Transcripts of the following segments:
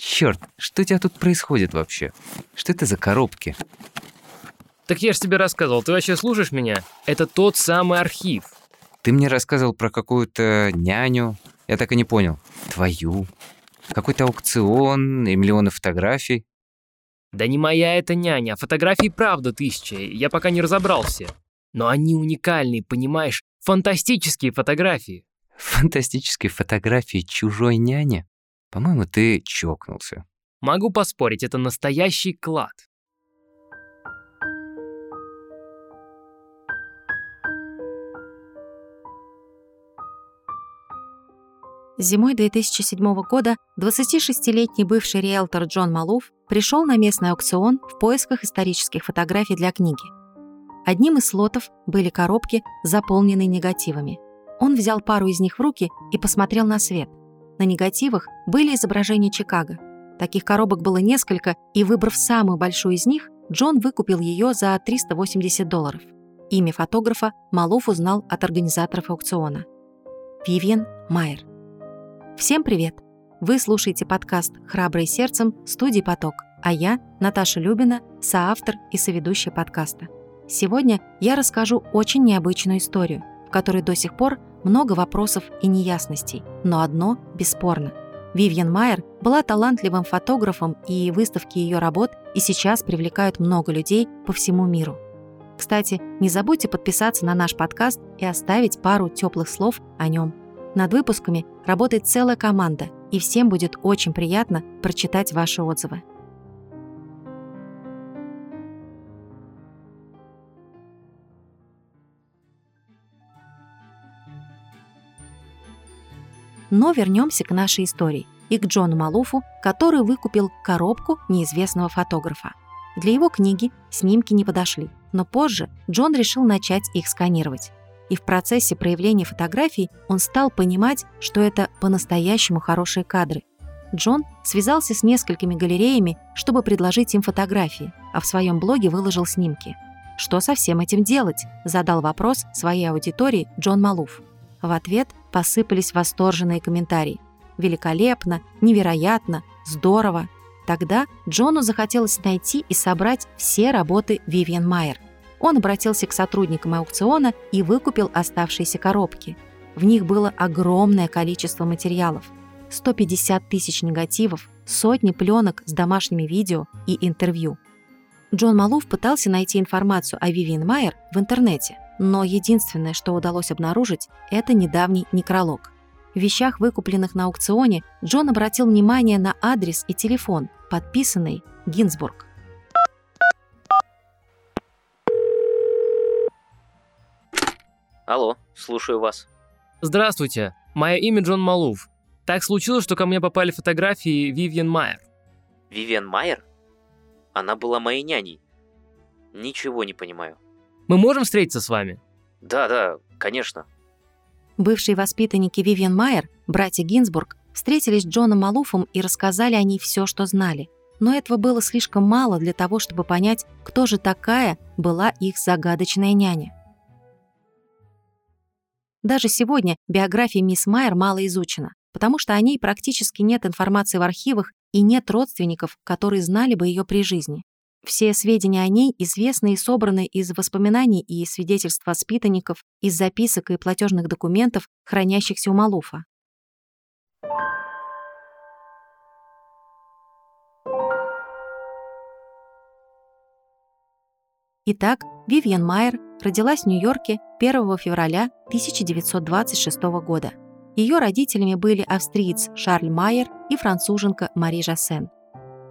Черт, что у тебя тут происходит вообще? Что это за коробки? Так я же тебе рассказывал, ты вообще слушаешь меня? Это тот самый архив. Ты мне рассказывал про какую-то няню. Я так и не понял. Твою. Какой-то аукцион и миллионы фотографий. Да не моя это няня, а фотографий правда тысяча, я пока не разобрался. Но они уникальные, понимаешь? Фантастические фотографии. Фантастические фотографии чужой няни? По-моему, ты чокнулся. Могу поспорить, это настоящий клад. Зимой 2007 года 26-летний бывший риэлтор Джон Малуф пришел на местный аукцион в поисках исторических фотографий для книги. Одним из слотов были коробки, заполненные негативами. Он взял пару из них в руки и посмотрел на свет. На негативах были изображения Чикаго. Таких коробок было несколько, и выбрав самую большую из них, Джон выкупил ее за 380 долларов. Имя фотографа Малуф узнал от организаторов аукциона. Вивьен Майер. Всем привет! Вы слушаете подкаст «Храбрый сердцем» студии «Поток», а я, Наташа Любина, соавтор и соведущая подкаста. Сегодня я расскажу очень необычную историю, в которой до сих пор много вопросов и неясностей, но одно бесспорно. Вивьен Майер была талантливым фотографом, и выставки ее работ и сейчас привлекают много людей по всему миру. Кстати, не забудьте подписаться на наш подкаст и оставить пару теплых слов о нем. Над выпусками работает целая команда, и всем будет очень приятно прочитать ваши отзывы. Но вернемся к нашей истории и к Джону Малуфу, который выкупил коробку неизвестного фотографа. Для его книги снимки не подошли, но позже Джон решил начать их сканировать и в процессе проявления фотографий он стал понимать, что это по-настоящему хорошие кадры. Джон связался с несколькими галереями, чтобы предложить им фотографии, а в своем блоге выложил снимки. «Что со всем этим делать?» – задал вопрос своей аудитории Джон Малуф. В ответ посыпались восторженные комментарии. «Великолепно! Невероятно! Здорово!» Тогда Джону захотелось найти и собрать все работы Вивиан Майер – он обратился к сотрудникам аукциона и выкупил оставшиеся коробки. В них было огромное количество материалов. 150 тысяч негативов, сотни пленок с домашними видео и интервью. Джон Малуф пытался найти информацию о Вивиан Майер в интернете, но единственное, что удалось обнаружить, это недавний некролог. В вещах, выкупленных на аукционе, Джон обратил внимание на адрес и телефон, подписанный Гинзбург. Алло, слушаю вас. Здравствуйте, мое имя Джон Малув. Так случилось, что ко мне попали фотографии Вивьен Майер. Вивиан Майер? Она была моей няней. Ничего не понимаю. Мы можем встретиться с вами? Да, да, конечно. Бывшие воспитанники Вивиан Майер, братья Гинзбург, встретились с Джоном Малуфом и рассказали о ней все, что знали. Но этого было слишком мало для того, чтобы понять, кто же такая была их загадочная няня. Даже сегодня биография мисс Майер мало изучена, потому что о ней практически нет информации в архивах и нет родственников, которые знали бы ее при жизни. Все сведения о ней известны и собраны из воспоминаний и свидетельств воспитанников, из записок и платежных документов, хранящихся у Малуфа. Итак, Вивьен Майер родилась в Нью-Йорке 1 февраля 1926 года. Ее родителями были австриец Шарль Майер и француженка Мари Жасен.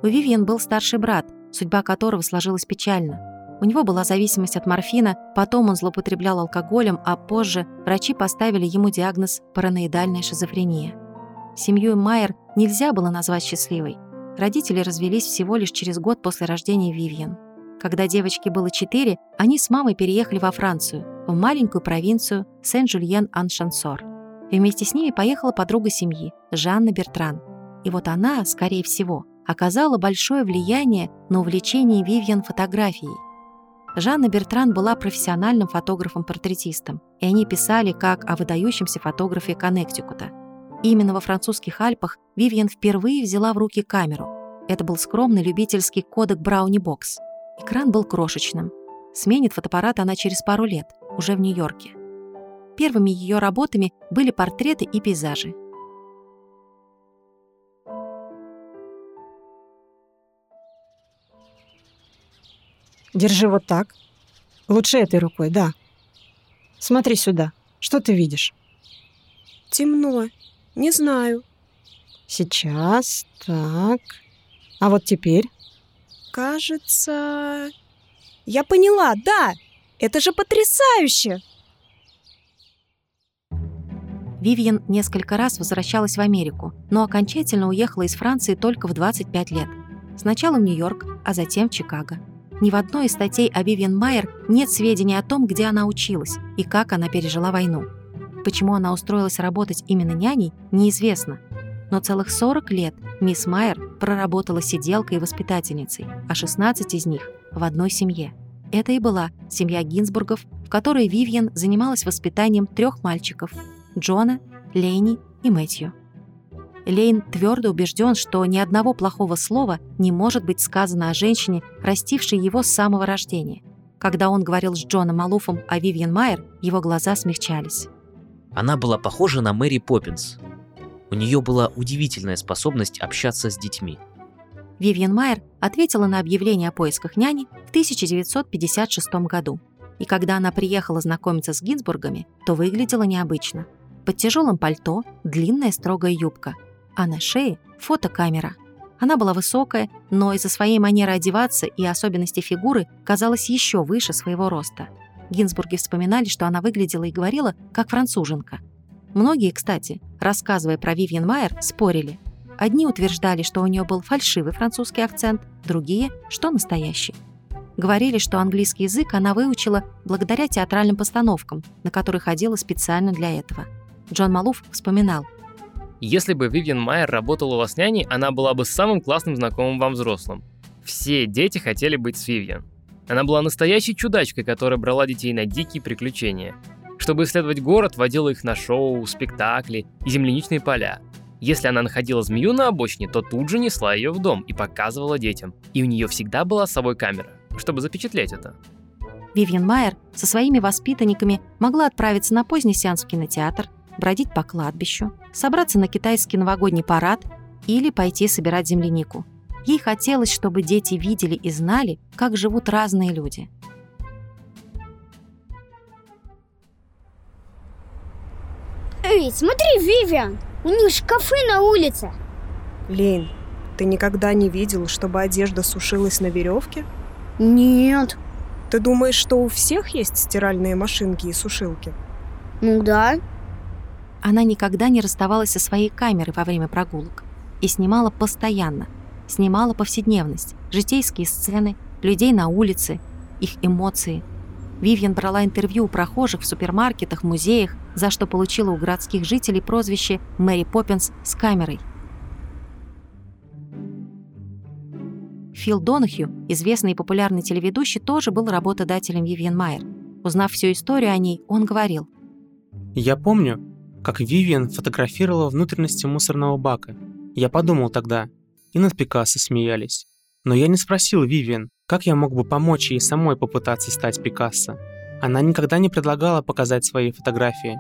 У Вивьен был старший брат, судьба которого сложилась печально. У него была зависимость от морфина, потом он злоупотреблял алкоголем, а позже врачи поставили ему диагноз параноидальная шизофрения. Семью Майер нельзя было назвать счастливой. Родители развелись всего лишь через год после рождения Вивьен. Когда девочке было четыре, они с мамой переехали во Францию, в маленькую провинцию Сен-Жульен-Ан-Шансор. И вместе с ними поехала подруга семьи, Жанна Бертран. И вот она, скорее всего, оказала большое влияние на увлечение Вивьен фотографией. Жанна Бертран была профессиональным фотографом-портретистом, и они писали как о выдающемся фотографе Коннектикута. Именно во французских Альпах Вивьен впервые взяла в руки камеру. Это был скромный любительский кодек Брауни Бокс. Экран был крошечным. Сменит фотоаппарат она через пару лет, уже в Нью-Йорке. Первыми ее работами были портреты и пейзажи. Держи вот так. Лучше этой рукой, да. Смотри сюда. Что ты видишь? Темно. Не знаю. Сейчас. Так. А вот теперь? Кажется... Я поняла, да! Это же потрясающе! Вивьен несколько раз возвращалась в Америку, но окончательно уехала из Франции только в 25 лет. Сначала в Нью-Йорк, а затем в Чикаго. Ни в одной из статей о Вивьен Майер нет сведений о том, где она училась и как она пережила войну. Почему она устроилась работать именно няней, неизвестно. Но целых 40 лет мисс Майер проработала сиделкой и воспитательницей, а 16 из них в одной семье. Это и была семья Гинзбургов, в которой Вивьен занималась воспитанием трех мальчиков – Джона, Лейни и Мэтью. Лейн твердо убежден, что ни одного плохого слова не может быть сказано о женщине, растившей его с самого рождения. Когда он говорил с Джоном Малуфом о Вивьен Майер, его глаза смягчались. Она была похожа на Мэри Поппинс. У нее была удивительная способность общаться с детьми. Вивьен Майер ответила на объявление о поисках няни в 1956 году. И когда она приехала знакомиться с Гинзбургами, то выглядела необычно. Под тяжелым пальто длинная строгая юбка, а на шее фотокамера. Она была высокая, но из-за своей манеры одеваться и особенностей фигуры казалась еще выше своего роста. Гинзбурги вспоминали, что она выглядела и говорила как француженка. Многие, кстати, рассказывая про Вивьен Майер, спорили. Одни утверждали, что у нее был фальшивый французский акцент, другие, что настоящий. Говорили, что английский язык она выучила благодаря театральным постановкам, на которые ходила специально для этого. Джон Малуф вспоминал. Если бы Вивьен Майер работала у вас няней, она была бы самым классным знакомым вам взрослым. Все дети хотели быть с Вивьен. Она была настоящей чудачкой, которая брала детей на дикие приключения. Чтобы исследовать город, водила их на шоу, спектакли и земляничные поля. Если она находила змею на обочине, то тут же несла ее в дом и показывала детям. И у нее всегда была с собой камера, чтобы запечатлеть это. Вивьен Майер со своими воспитанниками могла отправиться на поздний сеанс в кинотеатр, бродить по кладбищу, собраться на китайский новогодний парад или пойти собирать землянику – Ей хотелось, чтобы дети видели и знали, как живут разные люди. Эй, смотри, Вивиан, у них шкафы на улице. Лейн, ты никогда не видел, чтобы одежда сушилась на веревке? Нет. Ты думаешь, что у всех есть стиральные машинки и сушилки? Ну да. Она никогда не расставалась со своей камерой во время прогулок и снимала постоянно – снимала повседневность, житейские сцены, людей на улице, их эмоции. Вивьен брала интервью у прохожих в супермаркетах, музеях, за что получила у городских жителей прозвище «Мэри Поппинс с камерой». Фил Донахью, известный и популярный телеведущий, тоже был работодателем Вивьен Майер. Узнав всю историю о ней, он говорил. «Я помню, как Вивьен фотографировала внутренности мусорного бака. Я подумал тогда, и над Пикассо смеялись. Но я не спросил Вивиан, как я мог бы помочь ей самой попытаться стать Пикассо. Она никогда не предлагала показать свои фотографии.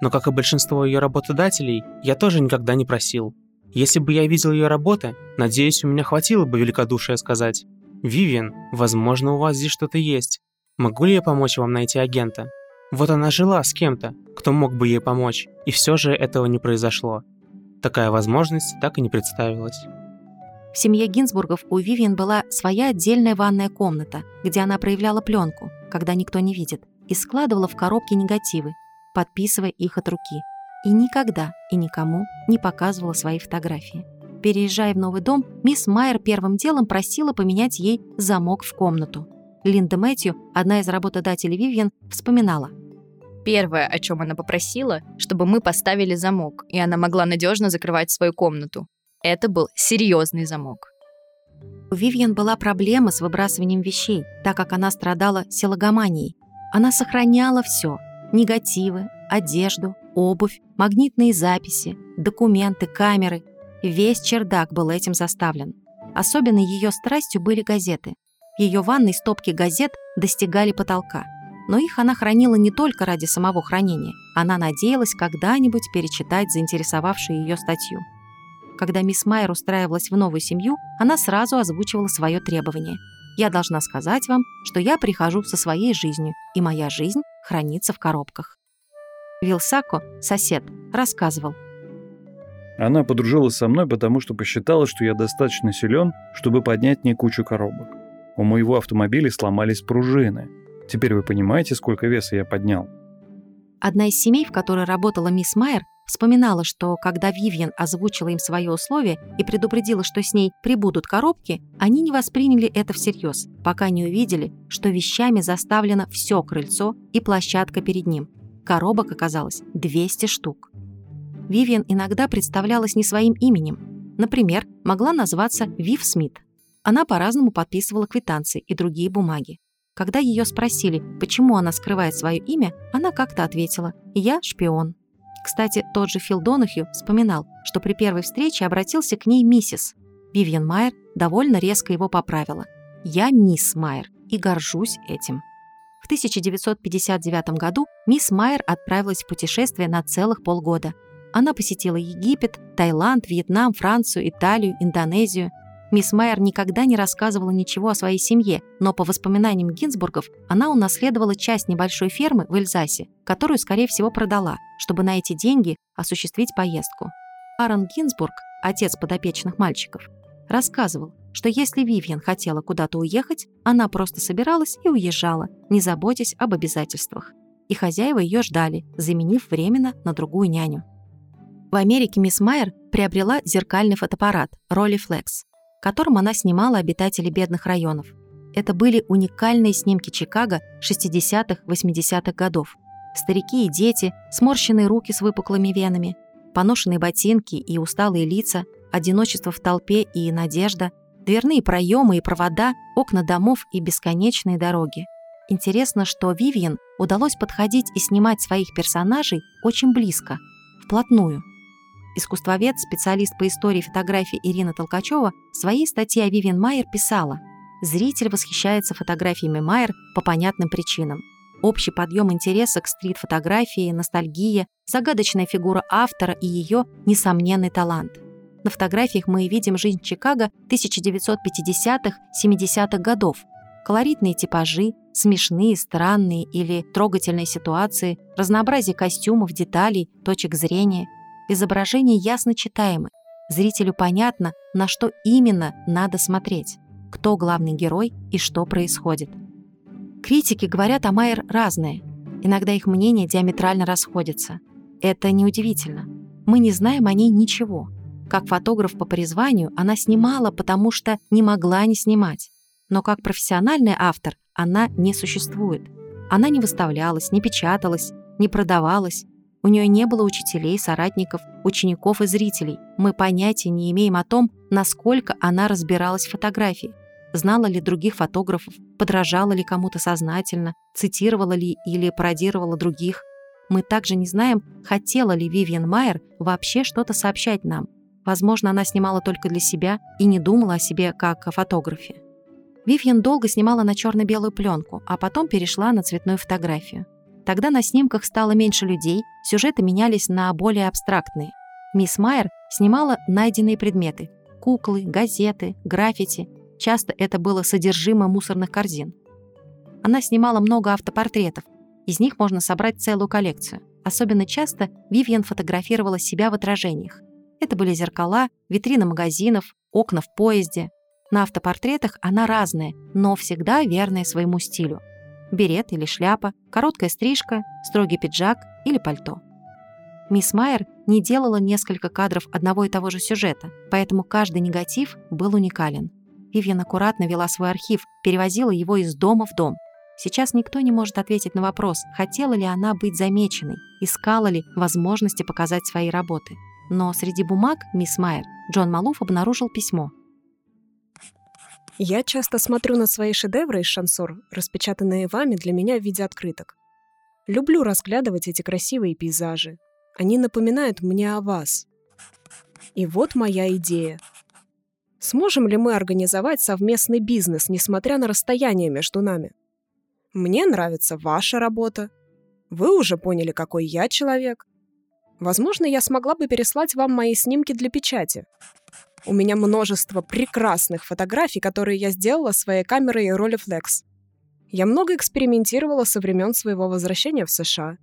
Но, как и большинство ее работодателей, я тоже никогда не просил. Если бы я видел ее работы, надеюсь, у меня хватило бы великодушия сказать «Вивиан, возможно, у вас здесь что-то есть. Могу ли я помочь вам найти агента?» Вот она жила с кем-то, кто мог бы ей помочь, и все же этого не произошло. Такая возможность так и не представилась. В семье Гинзбургов у Вивиан была своя отдельная ванная комната, где она проявляла пленку, когда никто не видит, и складывала в коробки негативы, подписывая их от руки. И никогда и никому не показывала свои фотографии. Переезжая в новый дом, мисс Майер первым делом просила поменять ей замок в комнату. Линда Мэтью, одна из работодателей Вивиан, вспоминала. Первое, о чем она попросила, чтобы мы поставили замок, и она могла надежно закрывать свою комнату. Это был серьезный замок. У Вивьен была проблема с выбрасыванием вещей, так как она страдала силогоманией. Она сохраняла все – негативы, одежду, Обувь, магнитные записи, документы, камеры. Весь чердак был этим заставлен. Особенно ее страстью были газеты. В ее ванной стопки газет достигали потолка. Но их она хранила не только ради самого хранения. Она надеялась когда-нибудь перечитать заинтересовавшую ее статью. Когда мисс Майер устраивалась в новую семью, она сразу озвучивала свое требование. «Я должна сказать вам, что я прихожу со своей жизнью, и моя жизнь хранится в коробках». Вилсако, сосед, рассказывал. Она подружилась со мной, потому что посчитала, что я достаточно силен, чтобы поднять не кучу коробок. У моего автомобиля сломались пружины. Теперь вы понимаете, сколько веса я поднял? Одна из семей, в которой работала мисс Майер, вспоминала, что когда Вивьен озвучила им свое условие и предупредила, что с ней прибудут коробки, они не восприняли это всерьез, пока не увидели, что вещами заставлено все крыльцо и площадка перед ним. Коробок оказалось 200 штук. Вивьен иногда представлялась не своим именем. Например, могла назваться Вив Смит. Она по-разному подписывала квитанции и другие бумаги. Когда ее спросили, почему она скрывает свое имя, она как-то ответила «Я шпион». Кстати, тот же Фил Донахью вспоминал, что при первой встрече обратился к ней миссис. Вивьен Майер довольно резко его поправила. «Я мисс Майер и горжусь этим». В 1959 году мисс Майер отправилась в путешествие на целых полгода. Она посетила Египет, Таиланд, Вьетнам, Францию, Италию, Индонезию. Мисс Майер никогда не рассказывала ничего о своей семье, но по воспоминаниям Гинзбургов она унаследовала часть небольшой фермы в Эльзасе, которую, скорее всего, продала, чтобы на эти деньги осуществить поездку. Аарон Гинзбург, отец подопечных мальчиков, рассказывал, что если Вивьен хотела куда-то уехать, она просто собиралась и уезжала, не заботясь об обязательствах. И хозяева ее ждали, заменив временно на другую няню. В Америке мисс Майер приобрела зеркальный фотоаппарат Rolleiflex, которым она снимала обитателей бедных районов. Это были уникальные снимки Чикаго 60-80-х годов. Старики и дети, сморщенные руки с выпуклыми венами, поношенные ботинки и усталые лица, одиночество в толпе и надежда, дверные проемы и провода, окна домов и бесконечные дороги. Интересно, что Вивьен удалось подходить и снимать своих персонажей очень близко, вплотную – Искусствовед, специалист по истории фотографии Ирина Толкачева в своей статье о Вивиан Майер писала «Зритель восхищается фотографиями Майер по понятным причинам. Общий подъем интереса к стрит-фотографии, ностальгия, загадочная фигура автора и ее несомненный талант. На фотографиях мы видим жизнь Чикаго 1950-70-х годов. Колоритные типажи, смешные, странные или трогательные ситуации, разнообразие костюмов, деталей, точек зрения – Изображение ясно читаемы. Зрителю понятно, на что именно надо смотреть, кто главный герой и что происходит. Критики говорят о Майер разные. Иногда их мнения диаметрально расходятся. Это неудивительно. Мы не знаем о ней ничего. Как фотограф по призванию она снимала, потому что не могла не снимать. Но как профессиональный автор она не существует. Она не выставлялась, не печаталась, не продавалась, у нее не было учителей, соратников, учеников и зрителей. Мы понятия не имеем о том, насколько она разбиралась в фотографии. Знала ли других фотографов, подражала ли кому-то сознательно, цитировала ли или пародировала других. Мы также не знаем, хотела ли Вивиан Майер вообще что-то сообщать нам. Возможно, она снимала только для себя и не думала о себе как о фотографе. Вивьен долго снимала на черно-белую пленку, а потом перешла на цветную фотографию. Тогда на снимках стало меньше людей, сюжеты менялись на более абстрактные. Мисс Майер снимала найденные предметы – куклы, газеты, граффити. Часто это было содержимое мусорных корзин. Она снимала много автопортретов. Из них можно собрать целую коллекцию. Особенно часто Вивьен фотографировала себя в отражениях. Это были зеркала, витрины магазинов, окна в поезде. На автопортретах она разная, но всегда верная своему стилю – берет или шляпа, короткая стрижка, строгий пиджак или пальто. Мисс Майер не делала несколько кадров одного и того же сюжета, поэтому каждый негатив был уникален. Вивьен аккуратно вела свой архив, перевозила его из дома в дом. Сейчас никто не может ответить на вопрос, хотела ли она быть замеченной, искала ли возможности показать свои работы. Но среди бумаг мисс Майер Джон Малуф обнаружил письмо, я часто смотрю на свои шедевры из шансор, распечатанные вами для меня в виде открыток. Люблю разглядывать эти красивые пейзажи. Они напоминают мне о вас. И вот моя идея. Сможем ли мы организовать совместный бизнес, несмотря на расстояние между нами? Мне нравится ваша работа. Вы уже поняли, какой я человек. Возможно, я смогла бы переслать вам мои снимки для печати. У меня множество прекрасных фотографий, которые я сделала своей камерой Rolleiflex. Я много экспериментировала со времен своего возвращения в США.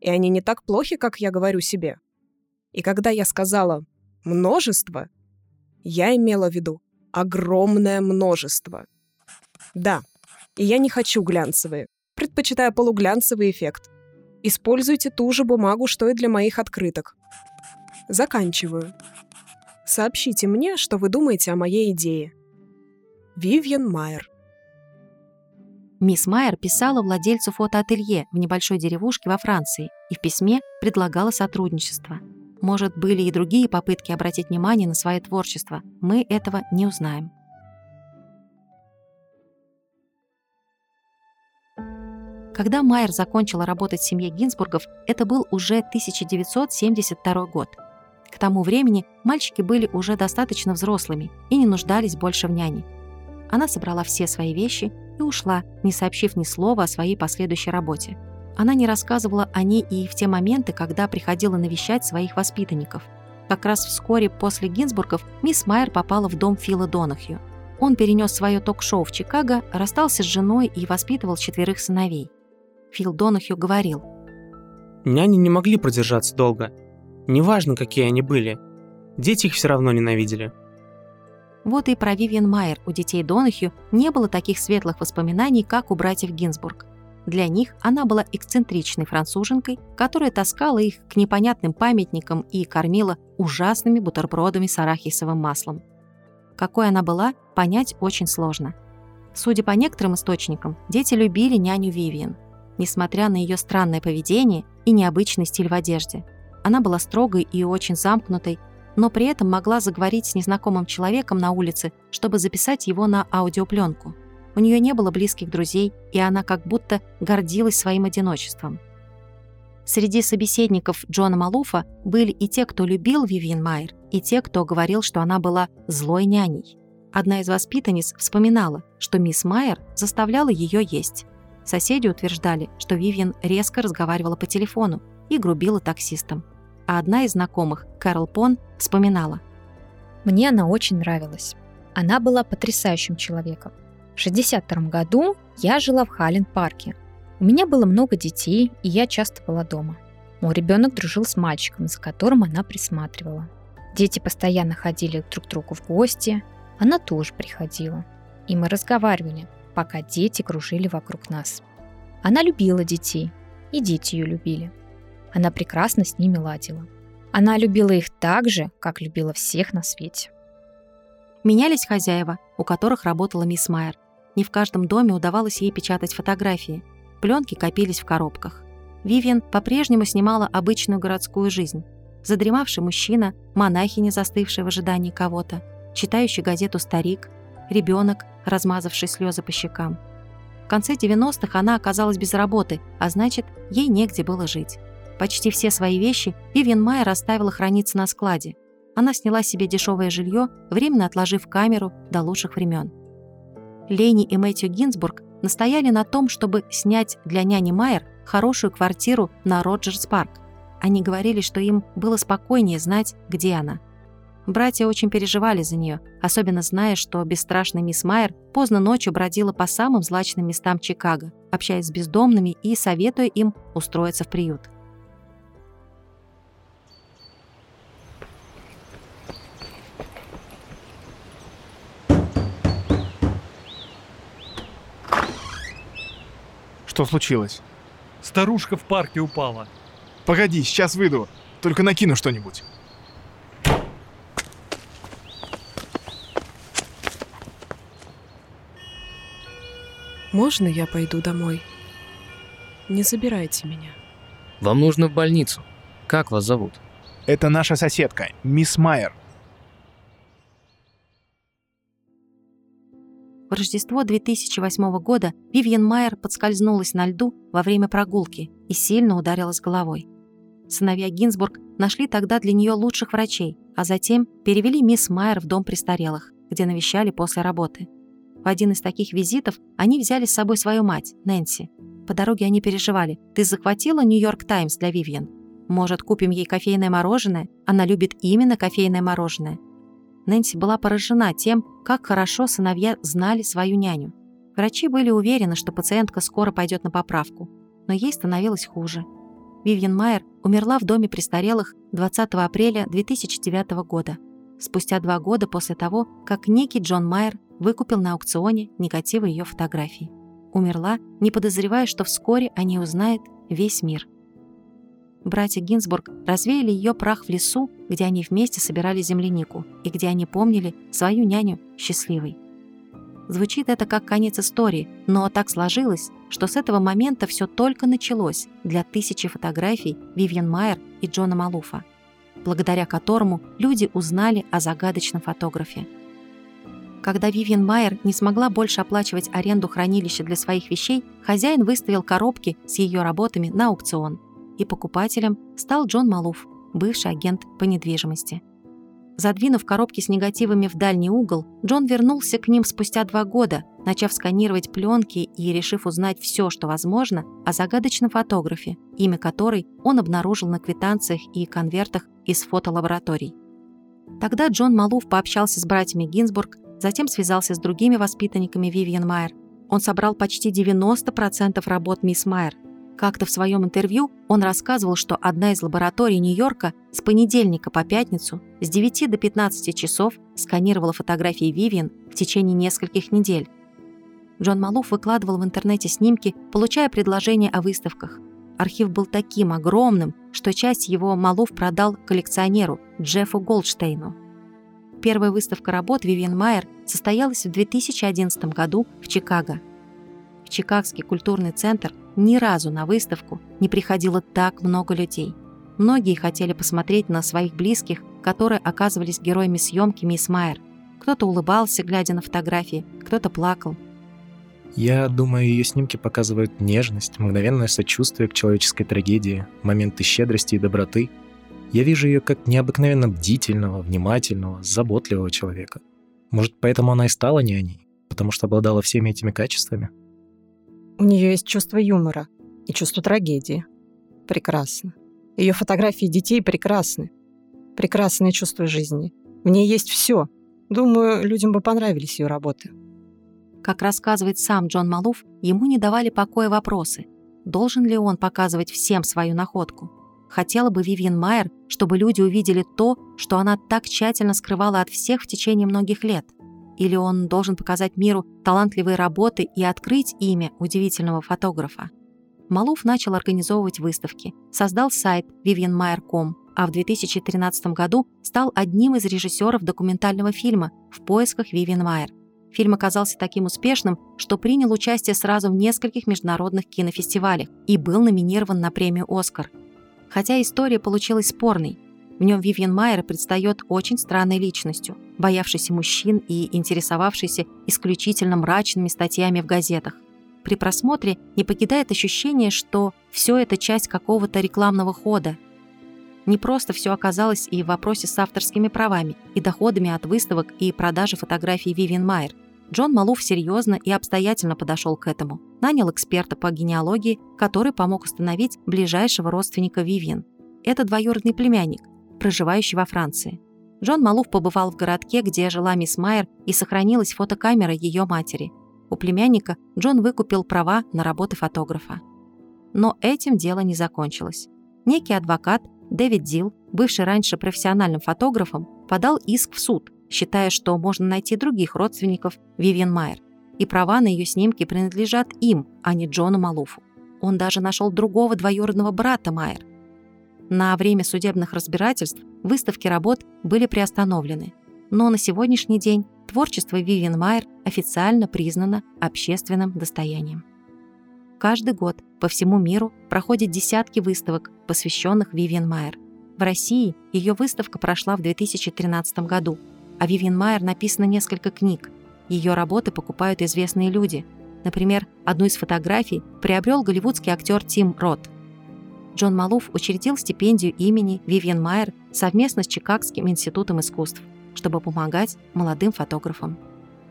И они не так плохи, как я говорю себе. И когда я сказала «множество», я имела в виду огромное множество. Да, и я не хочу глянцевые. Предпочитаю полуглянцевый эффект. Используйте ту же бумагу, что и для моих открыток. Заканчиваю. Сообщите мне, что вы думаете о моей идее. Вивьен Майер. Мисс Майер писала владельцу фотоателье в небольшой деревушке во Франции и в письме предлагала сотрудничество. Может, были и другие попытки обратить внимание на свое творчество. Мы этого не узнаем. Когда Майер закончила работать в семье Гинзбургов, это был уже 1972 год. К тому времени мальчики были уже достаточно взрослыми и не нуждались больше в няне. Она собрала все свои вещи и ушла, не сообщив ни слова о своей последующей работе. Она не рассказывала о ней и в те моменты, когда приходила навещать своих воспитанников. Как раз вскоре после Гинзбургов мисс Майер попала в дом Фила Донахью. Он перенес свое ток-шоу в Чикаго, расстался с женой и воспитывал четверых сыновей. Фил Донахью говорил. Няни не могли продержаться долго. Неважно, какие они были. Дети их все равно ненавидели. Вот и про Вивиан Майер у детей Донахью не было таких светлых воспоминаний, как у братьев Гинзбург. Для них она была эксцентричной француженкой, которая таскала их к непонятным памятникам и кормила ужасными бутербродами с арахисовым маслом. Какой она была, понять очень сложно. Судя по некоторым источникам, дети любили няню Вивиан, несмотря на ее странное поведение и необычный стиль в одежде. Она была строгой и очень замкнутой, но при этом могла заговорить с незнакомым человеком на улице, чтобы записать его на аудиопленку. У нее не было близких друзей, и она как будто гордилась своим одиночеством. Среди собеседников Джона Малуфа были и те, кто любил Вивиан Майер, и те, кто говорил, что она была злой няней. Одна из воспитанниц вспоминала, что мисс Майер заставляла ее есть. Соседи утверждали, что Вивиан резко разговаривала по телефону и грубила таксистам а одна из знакомых, Кэрол Пон, вспоминала. «Мне она очень нравилась. Она была потрясающим человеком. В 62 году я жила в Халлен-парке. У меня было много детей, и я часто была дома. Мой ребенок дружил с мальчиком, за которым она присматривала. Дети постоянно ходили друг к другу в гости, она тоже приходила. И мы разговаривали, пока дети кружили вокруг нас. Она любила детей, и дети ее любили. Она прекрасно с ними ладила. Она любила их так же, как любила всех на свете. Менялись хозяева, у которых работала мисс Майер. Не в каждом доме удавалось ей печатать фотографии. Пленки копились в коробках. Вивиан по-прежнему снимала обычную городскую жизнь. Задремавший мужчина, монахиня, застывшая в ожидании кого-то, читающий газету старик, ребенок, размазавший слезы по щекам. В конце 90-х она оказалась без работы, а значит, ей негде было жить. Почти все свои вещи Вивьен Майер оставила храниться на складе. Она сняла себе дешевое жилье, временно отложив камеру до лучших времен. Лени и Мэтью Гинзбург настояли на том, чтобы снять для няни Майер хорошую квартиру на Роджерс-парк. Они говорили, что им было спокойнее знать, где она. Братья очень переживали за нее, особенно зная, что бесстрашная мисс Майер поздно ночью бродила по самым злачным местам Чикаго, общаясь с бездомными и советуя им устроиться в приют. Что случилось? Старушка в парке упала. Погоди, сейчас выйду. Только накину что-нибудь. Можно я пойду домой? Не забирайте меня. Вам нужно в больницу. Как вас зовут? Это наша соседка, мисс Майер. В Рождество 2008 года Вивьен Майер подскользнулась на льду во время прогулки и сильно ударилась головой. Сыновья Гинзбург нашли тогда для нее лучших врачей, а затем перевели мисс Майер в дом престарелых, где навещали после работы. В один из таких визитов они взяли с собой свою мать, Нэнси. По дороге они переживали. «Ты захватила Нью-Йорк Таймс для Вивьен? Может, купим ей кофейное мороженое? Она любит именно кофейное мороженое». Нэнси была поражена тем, как хорошо сыновья знали свою няню. Врачи были уверены, что пациентка скоро пойдет на поправку, но ей становилось хуже. Вивьен Майер умерла в доме престарелых 20 апреля 2009 года, спустя два года после того, как некий Джон Майер выкупил на аукционе негативы ее фотографий. Умерла, не подозревая, что вскоре о ней узнает весь мир. Братья Гинзбург развеяли ее прах в лесу, где они вместе собирали землянику и где они помнили свою няню счастливой. Звучит это как конец истории, но так сложилось, что с этого момента все только началось для тысячи фотографий Вивьен Майер и Джона Малуфа, благодаря которому люди узнали о загадочном фотографе. Когда Вивьен Майер не смогла больше оплачивать аренду хранилища для своих вещей, хозяин выставил коробки с ее работами на аукцион, и покупателем стал Джон Малуф, бывший агент по недвижимости. Задвинув коробки с негативами в дальний угол, Джон вернулся к ним спустя два года, начав сканировать пленки и решив узнать все, что возможно, о загадочном фотографе, имя которой он обнаружил на квитанциях и конвертах из фотолабораторий. Тогда Джон Малуф пообщался с братьями Гинзбург, затем связался с другими воспитанниками Вивиан Майер. Он собрал почти 90% работ мисс Майер, как-то в своем интервью он рассказывал, что одна из лабораторий Нью-Йорка с понедельника по пятницу с 9 до 15 часов сканировала фотографии Вивиан в течение нескольких недель. Джон Малуф выкладывал в интернете снимки, получая предложения о выставках. Архив был таким огромным, что часть его Малуф продал коллекционеру Джеффу Голдштейну. Первая выставка работ Вивиан Майер состоялась в 2011 году в Чикаго. В Чикагский культурный центр ни разу на выставку не приходило так много людей. Многие хотели посмотреть на своих близких, которые оказывались героями съемки «Мисс Майер». Кто-то улыбался, глядя на фотографии, кто-то плакал. Я думаю, ее снимки показывают нежность, мгновенное сочувствие к человеческой трагедии, моменты щедрости и доброты. Я вижу ее как необыкновенно бдительного, внимательного, заботливого человека. Может, поэтому она и стала няней, потому что обладала всеми этими качествами? У нее есть чувство юмора и чувство трагедии. Прекрасно. Ее фотографии детей прекрасны. Прекрасное чувство жизни. В ней есть все. Думаю, людям бы понравились ее работы. Как рассказывает сам Джон Малуф, ему не давали покоя вопросы. Должен ли он показывать всем свою находку? Хотела бы Вивьен Майер, чтобы люди увидели то, что она так тщательно скрывала от всех в течение многих лет – или он должен показать миру талантливые работы и открыть имя удивительного фотографа? Малуф начал организовывать выставки, создал сайт vivianmayer.com, а в 2013 году стал одним из режиссеров документального фильма «В поисках Вивиан Майер». Фильм оказался таким успешным, что принял участие сразу в нескольких международных кинофестивалях и был номинирован на премию «Оскар». Хотя история получилась спорной, в нем Вивьен Майер предстает очень странной личностью, боявшейся мужчин и интересовавшейся исключительно мрачными статьями в газетах. При просмотре не покидает ощущение, что все это часть какого-то рекламного хода. Не просто все оказалось и в вопросе с авторскими правами, и доходами от выставок и продажи фотографий Вивиан Майер. Джон Малуф серьезно и обстоятельно подошел к этому. Нанял эксперта по генеалогии, который помог установить ближайшего родственника Вивиан. Это двоюродный племянник, проживающий во Франции. Джон Малуф побывал в городке, где жила мисс Майер, и сохранилась фотокамера ее матери. У племянника Джон выкупил права на работы фотографа. Но этим дело не закончилось. Некий адвокат Дэвид Дил, бывший раньше профессиональным фотографом, подал иск в суд, считая, что можно найти других родственников Вивиан Майер, и права на ее снимки принадлежат им, а не Джону Малуфу. Он даже нашел другого двоюродного брата Майер, на время судебных разбирательств выставки работ были приостановлены. Но на сегодняшний день творчество Вивиан Майер официально признано общественным достоянием. Каждый год по всему миру проходят десятки выставок, посвященных Вивиан Майер. В России ее выставка прошла в 2013 году, а Вивиан Майер написано несколько книг. Ее работы покупают известные люди. Например, одну из фотографий приобрел голливудский актер Тим Рот – Джон Малуф учредил стипендию имени Вивьен Майер совместно с Чикагским институтом искусств, чтобы помогать молодым фотографам.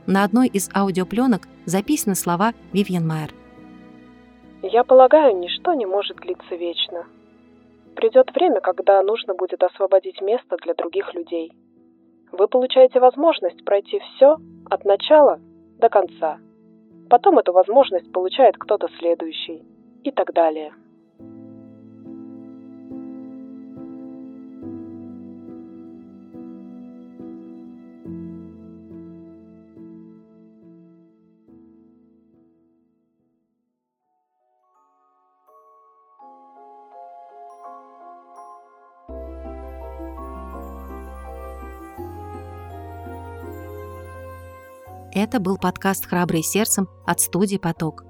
На одной из аудиопленок записаны слова Вивьен Майер. «Я полагаю, ничто не может длиться вечно. Придет время, когда нужно будет освободить место для других людей. Вы получаете возможность пройти все от начала до конца. Потом эту возможность получает кто-то следующий и так далее. Это был подкаст «Храбрые сердцем» от студии «Поток».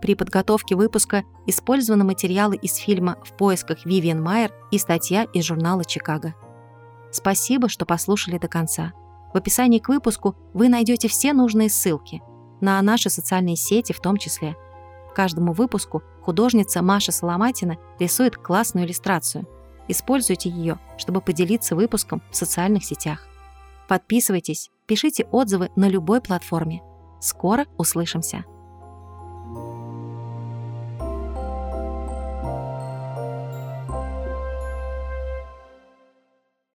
При подготовке выпуска использованы материалы из фильма «В поисках Вивиан Майер» и статья из журнала «Чикаго». Спасибо, что послушали до конца. В описании к выпуску вы найдете все нужные ссылки, на наши социальные сети в том числе. К каждому выпуску художница Маша Соломатина рисует классную иллюстрацию. Используйте ее, чтобы поделиться выпуском в социальных сетях. Подписывайтесь, пишите отзывы на любой платформе. Скоро услышимся!